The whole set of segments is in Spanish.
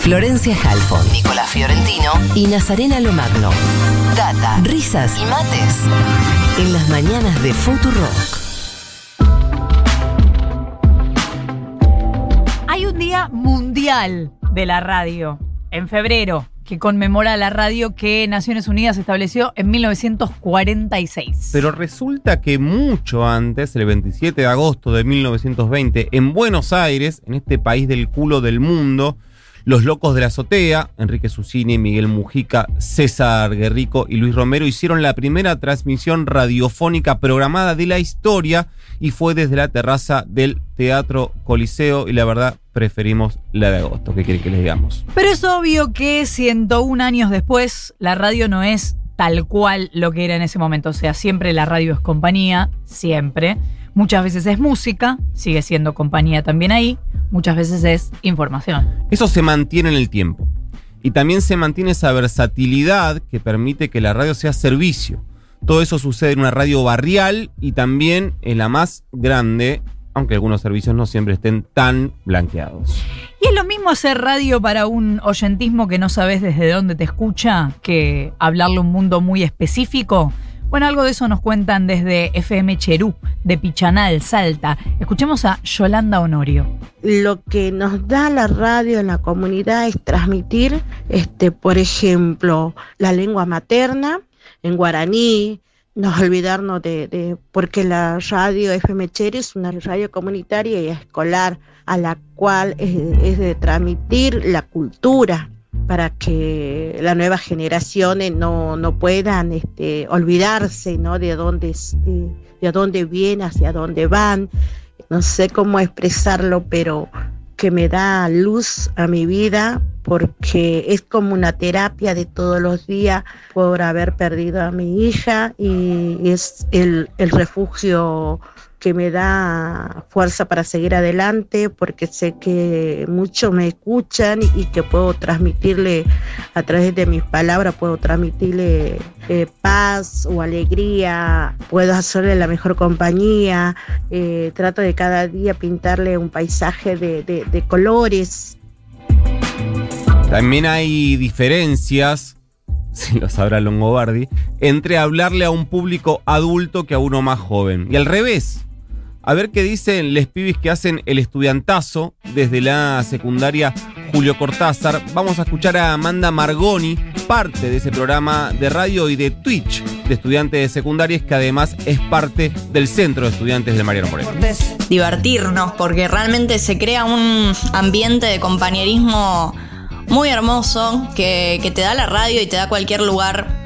Florencia Halfon, Nicolás Fiorentino y Nazarena Lomagno. Data, risas y mates en las mañanas de Futurock. Hay un día mundial de la radio en febrero que conmemora la radio que Naciones Unidas estableció en 1946. Pero resulta que mucho antes, el 27 de agosto de 1920, en Buenos Aires, en este país del culo del mundo, los locos de la azotea, Enrique Susini, Miguel Mujica, César Guerrico y Luis Romero hicieron la primera transmisión radiofónica programada de la historia y fue desde la terraza del Teatro Coliseo y la verdad preferimos la de agosto. ¿Qué quiere que les digamos? Pero es obvio que 101 años después la radio no es tal cual lo que era en ese momento. O sea, siempre la radio es compañía, siempre. Muchas veces es música, sigue siendo compañía también ahí. Muchas veces es información. Eso se mantiene en el tiempo. Y también se mantiene esa versatilidad que permite que la radio sea servicio. Todo eso sucede en una radio barrial y también en la más grande, aunque algunos servicios no siempre estén tan blanqueados. Y es lo mismo hacer radio para un oyentismo que no sabes desde dónde te escucha que hablarle un mundo muy específico. Bueno, algo de eso nos cuentan desde FM Cherú, de Pichanal, Salta. Escuchemos a Yolanda Honorio. Lo que nos da la radio en la comunidad es transmitir, este, por ejemplo, la lengua materna en guaraní, no olvidarnos de, porque la radio FM Cherú es una radio comunitaria y escolar a la cual es de transmitir la cultura para que las nuevas generaciones no, no puedan este, olvidarse ¿no? de, dónde, de, de dónde vienen, hacia dónde van. No sé cómo expresarlo, pero que me da luz a mi vida porque es como una terapia de todos los días por haber perdido a mi hija y es el, el refugio que me da fuerza para seguir adelante porque sé que muchos me escuchan y que puedo transmitirle a través de mis palabras, puedo transmitirle eh, paz o alegría, puedo hacerle la mejor compañía, eh, trato de cada día pintarle un paisaje de, de, de colores. También hay diferencias si lo sabrá Longobardi, entre hablarle a un público adulto que a uno más joven. Y al revés, a ver qué dicen les pibis que hacen el estudiantazo desde la secundaria Julio Cortázar. Vamos a escuchar a Amanda Margoni, parte de ese programa de radio y de Twitch de estudiantes de secundarias, que además es parte del centro de estudiantes de Mariano Moreno. Divertirnos, porque realmente se crea un ambiente de compañerismo muy hermoso que, que te da la radio y te da cualquier lugar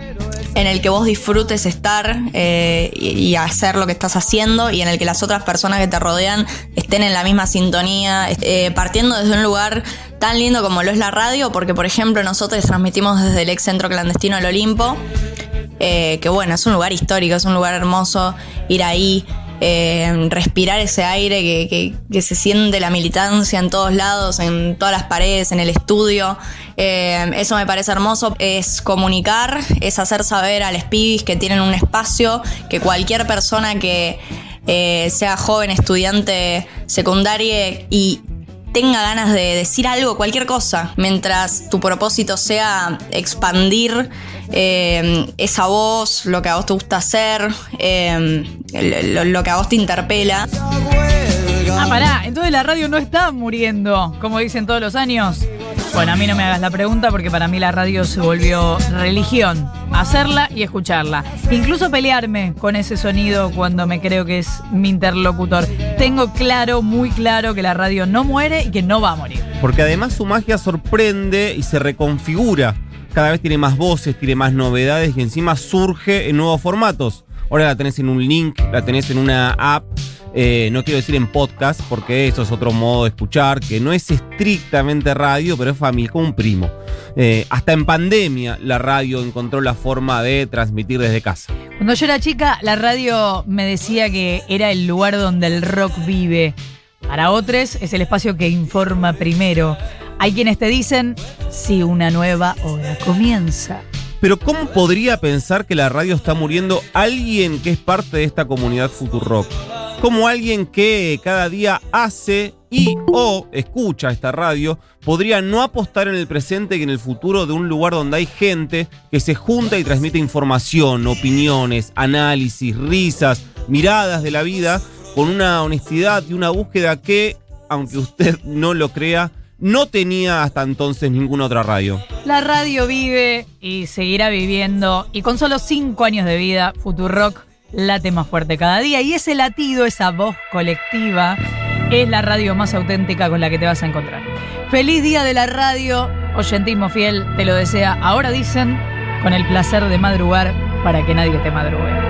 en el que vos disfrutes estar eh, y, hacer lo que estás haciendo y en el que las otras personas que te rodean estén en la misma sintonía, eh, partiendo desde un lugar tan lindo como lo es la radio, porque por ejemplo nosotros transmitimos desde el ex centro clandestino El Olimpo, eh, que bueno, es un lugar histórico, es un lugar hermoso ir ahí. Eh, respirar ese aire que, se siente la militancia en todos lados, en todas las paredes, en el estudio. Eh, eso me parece hermoso. Es comunicar, es hacer saber a los pibis que tienen un espacio, que cualquier persona que eh, sea joven, estudiante secundaria y tenga ganas de decir algo, cualquier cosa, mientras tu propósito sea expandir eh, esa voz, lo que a vos te gusta hacer, eh, lo, lo, que a vos te interpela. Ah, pará, entonces la radio no está muriendo, como dicen todos los años. Bueno, a mí no me hagas la pregunta porque para mí la radio se volvió religión. Hacerla y escucharla. Incluso pelearme con ese sonido cuando me creo que es mi interlocutor. Tengo claro, muy claro que la radio no muere y que no va a morir. Porque además su magia sorprende y se reconfigura. Cada vez tiene más voces, tiene más novedades y encima surge en nuevos formatos. Ahora la tenés en un link, la tenés en una app. Eh, no quiero decir en podcast, porque eso es otro modo de escuchar, que no es estrictamente radio, pero es familia, como un primo. Eh, hasta en pandemia la radio encontró la forma de transmitir desde casa. Cuando yo era chica, la radio me decía que era el lugar donde el rock vive. Para otros es el espacio que informa primero. Hay quienes te dicen si una nueva hora comienza. Pero ¿cómo podría pensar que la radio está muriendo alguien que es parte de esta comunidad Futurock? Como alguien que cada día hace y o escucha esta radio podría no apostar en el presente y en el futuro de un lugar donde hay gente que se junta y transmite información, opiniones, análisis, risas, miradas de la vida con una honestidad y una búsqueda que, aunque usted no lo crea, no tenía hasta entonces ninguna otra radio. La radio vive y seguirá viviendo y con solo cinco años de vida, Futurock late más fuerte cada día y ese latido, esa voz colectiva, es la radio más auténtica con la que te vas a encontrar. Feliz día de la radio, oyentismo fiel, te lo desea. Ahora dicen, con el placer de madrugar para que nadie te madrugue.